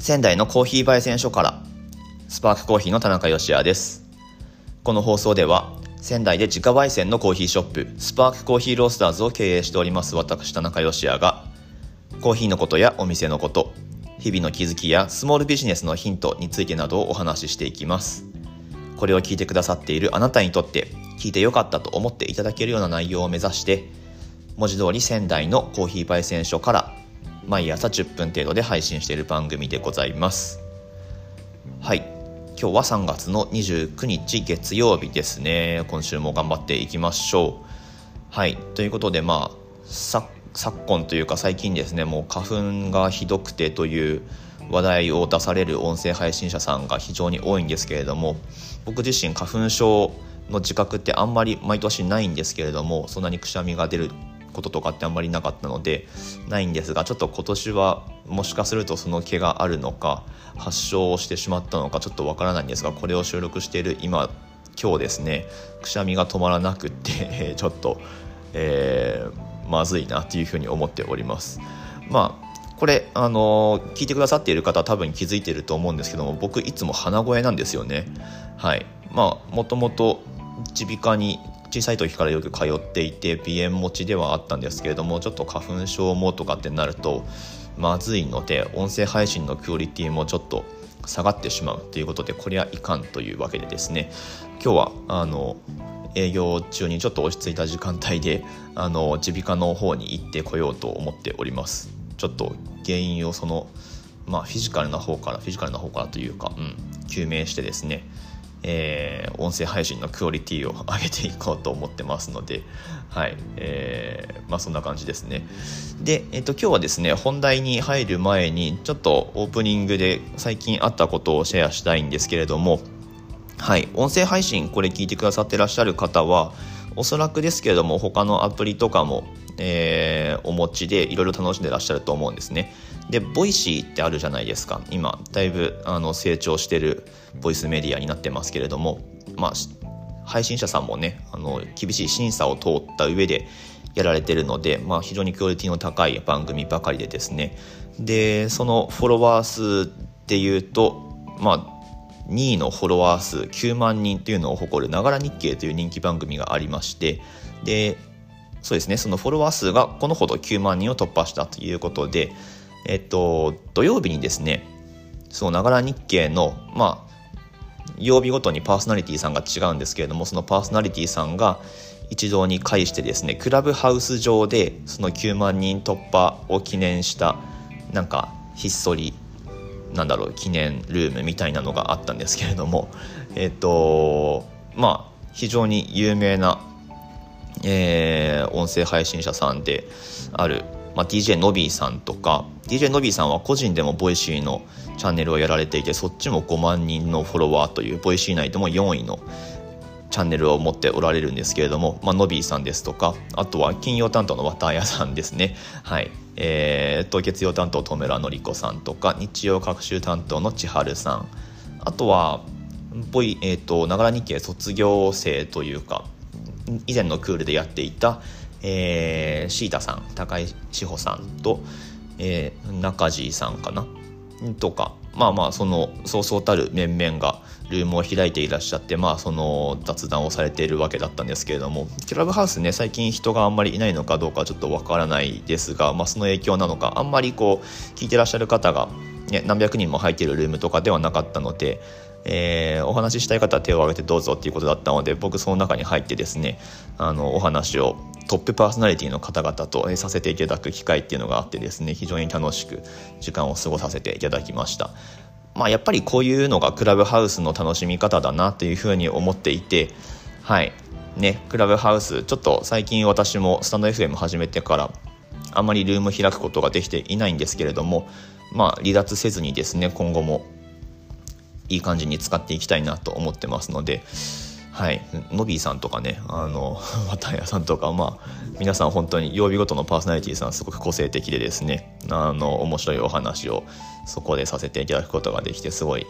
仙台のコーヒー焙煎所からスパークコーヒーの田中芳也です。この放送では仙台で自家焙煎のコーヒーショップスパークコーヒーロースターズを経営しております私田中芳也がコーヒーのことやお店のこと日々の気づきやスモールビジネスのヒントについてなどをお話ししていきます。これを聞いてくださっているあなたにとって聞いてよかったと思っていただけるような内容を目指して文字通り仙台のコーヒー焙煎所から毎朝10分程度で配信している番組でございます。はい。今日は3月の29日月曜日ですね。今週も頑張っていきましょう。はい。ということでまあ昨今というか最近ですねもう花粉がひどくてという話題を出される音声配信者さんが非常に多いんですけれども僕自身花粉症の自覚ってあんまり毎年ないんですけれどもそんなにくしゃみが出ることとかってあんまりなかったのでないんですがちょっと今年はもしかするとその毛があるのか発症をしてしまったのかちょっとわからないんですがこれを収録している今今日ですねくしゃみが止まらなくって ちょっと、えー、まずいなというふうに思っております。まあこれあの聞いてくださっている方多分気づいてると思うんですけども僕いつも鼻声なんですよね。はい。まあもともと耳鼻科に小さい時からよく通っていて鼻炎持ちではあったんですけれどもちょっと花粉症もとかってなるとまずいので音声配信のクオリティもちょっと下がってしまうということでこれはいかんというわけでですね。今日はあの営業中にちょっと落ち着いた時間帯で耳鼻科の方に行ってこようと思っております。ちょっと原因をそのまあフィジカルな方からフィジカルな方からというか、うん、究明してですね。えー、音声配信のクオリティを上げていこうと思ってますので、はいえーまあ、そんな感じですね。で、えーと、今日はですね本題に入る前にちょっとオープニングで最近あったことをシェアしたいんですけれども、はい、音声配信これ聞いてくださってらっしゃる方はおそらくですけれども他のアプリとかも、えー、お持ちでいろいろ楽しんでらっしゃると思うんですね。で Voicy ってあるじゃないですか今だいぶあの成長してるボイスメディアになってますけれどもまあ配信者さんもねあの厳しい審査を通った上でやられてるので、まあ、非常にクオリティの高い番組ばかりでですねでそのフォロワー数でいうとまあ2位のフォロワー数9万人というのを誇るながら日経という人気番組がありましてでそうですねそのフォロワー数がこのほど9万人を突破したということでえっと、土曜日にですね、そのながら日経の、まあ、曜日ごとにパーソナリティさんが違うんですけれども、そのパーソナリティさんが一堂に会してですね、クラブハウス上でその9万人突破を記念した、なんか、ひっそり、なんだろう、記念ルームみたいなのがあったんですけれども、えっと、まあ、非常に有名な、えー、音声配信者さんであるまあ、DJ のびーさんとか DJ のびーさんは個人でも Voicy のチャンネルをやられていてそっちも5万人のフォロワーという Voicy 内でも4位のチャンネルを持っておられるんですけれども、まあのびーさんですとかあとは金曜担当の綿谷さんですね。はい。えー、と月曜担当戸村のり子さんとか日曜学習担当の千春さん。あとはボイ、えーと、ながら日経卒業生というか以前のクールでやっていたえー、シータさん高井志保さんと、えー、中地さんかな？とかまあまあそのそうそうたる面々がルームを開いていらっしゃってまあその雑談をされているわけだったんですけれどもクラブハウスね最近人があんまりいないのかどうかちょっとわからないですが、まあ、その影響なのかあんまりこう聞いてらっしゃる方が、ね、何百人も入っているルームとかではなかったのでえー、お話ししたい方は手を挙げてどうぞっていうことだったので僕その中に入ってですねあのお話をトップパーソナリティの方々とさせていただく機会っていうのがあってですね非常に楽しく時間を過ごさせていただきました。まあやっぱりこういうのがクラブハウスの楽しみ方だなというふうに思っていてはい。ねクラブハウスちょっと最近私もスタンド FM 始めてからあまりルーム開くことができていないんですけれどもまあ離脱せずにですね今後もいい感じに使っていきたいなと思ってますので、はい、のびーさんとかね、あの、綿谷さんとか、まあ、皆さん本当に曜日ごとのパーソナリティーさんすごく個性的でですね、あの、面白いお話をそこでさせていただくことができて、すごい、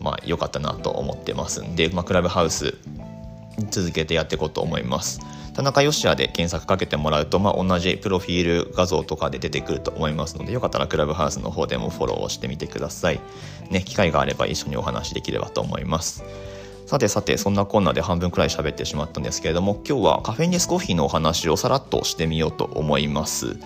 まあ、かったなと思ってますんで、まあ、クラブハウス、続けてやっていこうと思います。田中よしやで検索かけてもらうと、まあ、同じプロフィール画像とかで出てくると思いますのでよかったらクラブハウスの方でもフォローしてみてください。ね機会があれば一緒にお話できればと思います。さてさてそんなこんなで半分くらい喋ってしまったんですけれども今日はカフェインレスコーヒーのお話をさらっとしてみようと思います。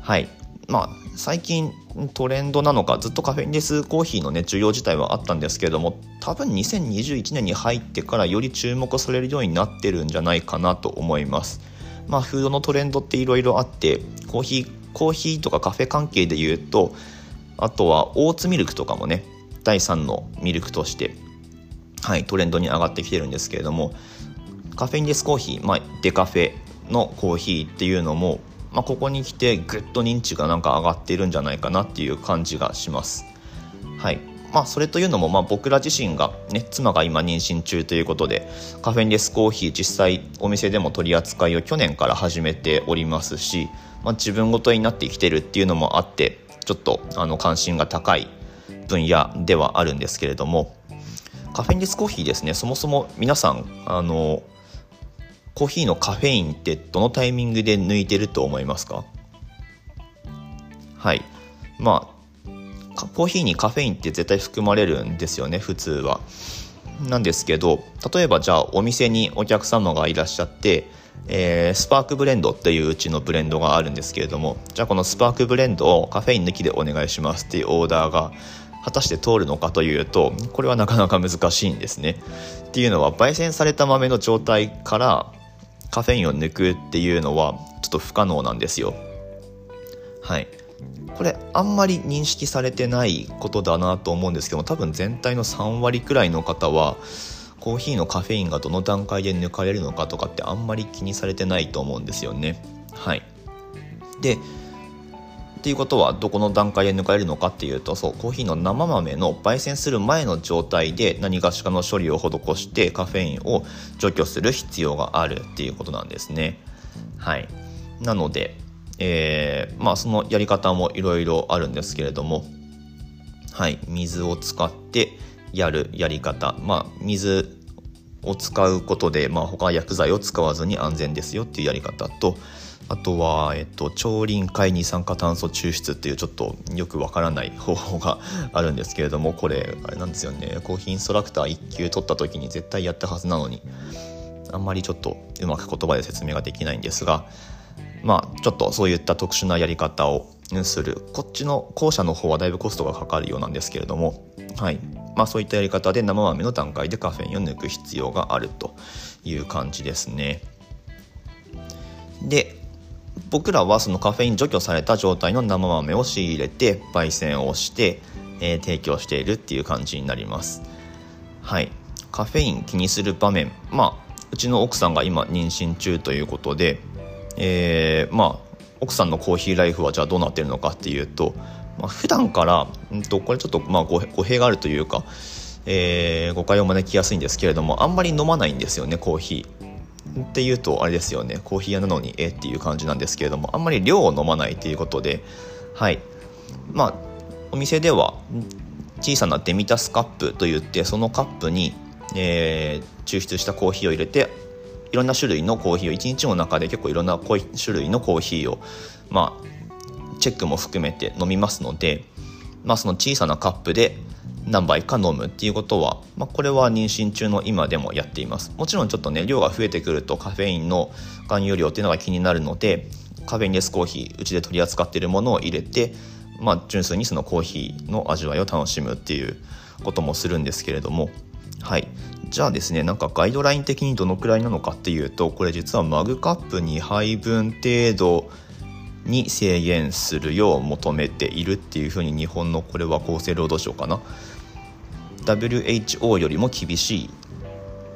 はい。まあ最近トレンドなのかずっとカフェインレスコーヒーのね需要自体はあったんですけれども多分2021年に入ってからより注目されるようになってるんじゃないかなと思います。まあフードのトレンドっていろいろあってコーヒーコーヒーとかカフェ関係で言うとあとはオーツミルクとかもね第3のミルクとしてはいトレンドに上がってきてるんですけれどもカフェインレスコーヒー、まあ、デカフェのコーヒーっていうのもまあ、ここに来てぐっと認知がなんか上がっているんじゃないかなっていう感じがします。はいまあ、それというのも、まあ、僕ら自身が、ね、妻が今妊娠中ということでカフェインレスコーヒー実際お店でも取り扱いを去年から始めておりますし、まあ、自分ごとになってきてるっていうのもあってちょっとあの関心が高い分野ではあるんですけれどもカフェインレスコーヒーですねそもそも皆さんあのコーヒーのカフェインってどのタイミングで抜いてると思いますか？はいまあコーヒーにカフェインって絶対含まれるんですよね普通は。なんですけど例えばじゃあお店にお客様がいらっしゃって、えー、スパークブレンドっていううちのブレンドがあるんですけれどもじゃあこのスパークブレンドをカフェイン抜きでお願いしますっていうオーダーが果たして通るのかというとこれはなかなか難しいんですね。っていうのは焙煎された豆の状態からカフェインを抜くっていうのはちょっと不可能なんですよ。はい。これあんまり認識されてないことだなと思うんですけども多分全体の3割くらいの方はコーヒーのカフェインがどの段階で抜かれるのかとかってあんまり気にされてないと思うんですよね。はい。でっていうことはどこの段階で抜かれるのかっていうとそうコーヒーの生豆の焙煎する前の状態で何がしかの処理を施してカフェインを除去する必要があるっていうことなんですね。はい。なので、えー、まあそのやり方もいろいろあるんですけれどもはい。水を使ってやるやり方。まあ水を使うことで、まあ、他薬剤を使わずに安全ですよっていうやり方とあとは、えっと、超臨界二酸化炭素抽出っていうちょっとよくわからない方法があるんですけれどもこれあれなんですよね。コーヒーインストラクター1級取った時に絶対やったはずなのにあんまりちょっとうまく言葉で説明ができないんですがまあちょっとそういった特殊なやり方をする。こっちの後者の方はだいぶコストがかかるようなんですけれどもはい。まあそういったやり方で生豆の段階でカフェインを抜く必要があるという感じですね。で僕らはそのカフェイン除去された状態の生豆を仕入れて焙煎をして、えー、提供しているっていう感じになります。はい。カフェイン気にする場面。まあうちの奥さんが今妊娠中ということで、えー、まあ奥さんのコーヒーライフはじゃあどうなってるのかっていうと、まあ、普段から、うんと、これちょっとまあ語弊があるというか、えー、誤解を招きやすいんですけれどもあんまり飲まないんですよねコーヒー。っていうとあれですよね。コーヒー屋なのにえっていう感じなんですけれどもあんまり量を飲まないということで。はい。まあお店では小さなデミタスカップといってそのカップに、えー、抽出したコーヒーを入れていろんな種類のコーヒーを1日の中で結構いろんな種類のコーヒーをまあチェックも含めて飲みますので、まあ、その小さなカップで何杯か飲むっていうことは、まあ、これは妊娠中の今でもやっています。もちろんちょっとね量が増えてくるとカフェインの含有量っていうのが気になるのでカフェインレスコーヒーうちで取り扱っているものを入れて、まあ、純粋にそのコーヒーの味わいを楽しむっていうこともするんですけれども。はい。じゃあですねなんかガイドライン的にどのくらいなのかっていうとこれ実はマグカップ2杯分程度に制限するよう求めているっていうふうに日本のこれは厚生労働省かな。WHO よりも厳しい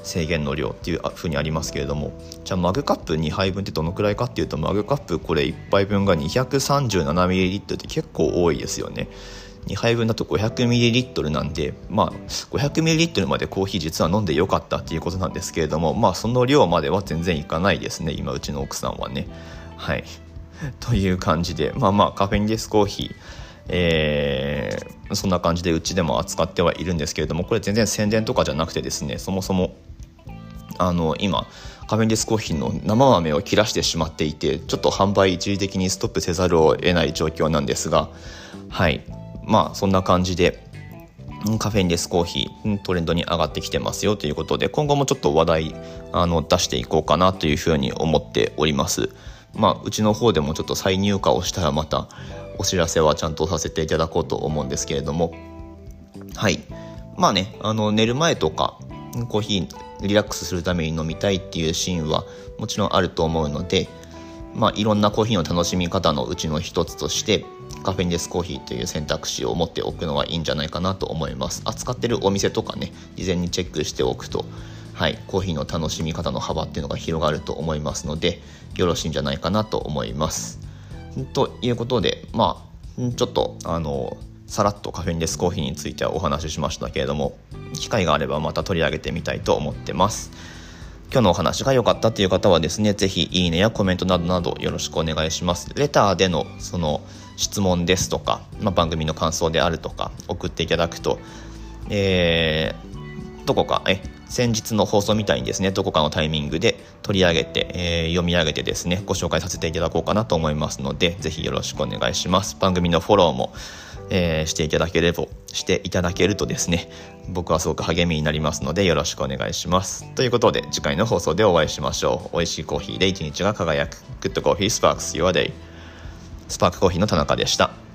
制限の量っていうふうにありますけれどもじゃあマグカップ2杯分ってどのくらいかっていうとマグカップこれ1杯分が 237ml って結構多いですよね。2杯分だと 500ml なんでまあ 500ml までコーヒー実は飲んでよかったっていうことなんですけれどもまあその量までは全然いかないですね今うちの奥さんはね。はい。という感じでまあまあカフェインレスコーヒーえー、そんな感じでうちでも扱ってはいるんですけれどもこれ全然宣伝とかじゃなくてですねそもそもあの今カフェインデスコーヒーの生豆を切らしてしまっていてちょっと販売一時的にストップせざるを得ない状況なんですがはい。まあそんな感じでカフェインレスコーヒートレンドに上がってきてますよということで今後もちょっと話題あの出していこうかなというふうに思っております。まあうちの方でもちょっと再入荷をしたらまたお知らせはちゃんとさせていただこうと思うんですけれども。はい。まあねあの寝る前とかコーヒーリラックスするために飲みたいっていうシーンはもちろんあると思うのでまあいろんなコーヒーの楽しみ方のうちの一つとしてカフェインレスコーヒーという選択肢を持っておくのはいいんじゃないかなと思います。扱ってるお店とかね事前にチェックしておくとはい。コーヒーの楽しみ方の幅っていうのが広がると思いますのでよろしいんじゃないかなと思います。ということでまあちょっとあのさらっとカフェインレスコーヒーについてはお話ししましたけれども機会があればまた取り上げてみたいと思ってます。今日のお話が良かったという方はですね、ぜひいいねやコメントなどなどよろしくお願いします。レターでのその質問ですとか、まあ、番組の感想であるとか送っていただくと、えー、どこか、え、先日の放送みたいにですね、どこかのタイミングで取り上げて、えー、読み上げてですね、ご紹介させていただこうかなと思いますので、ぜひよろしくお願いします。番組のフォローもえー、していただければ、していただけるとですね、僕はすごく励みになりますのでよろしくお願いします。ということで次回の放送でお会いしましょう。美味しいコーヒーで一日が輝く。Good Coffee Sparks Your Day。スパークコーヒーの田中でした。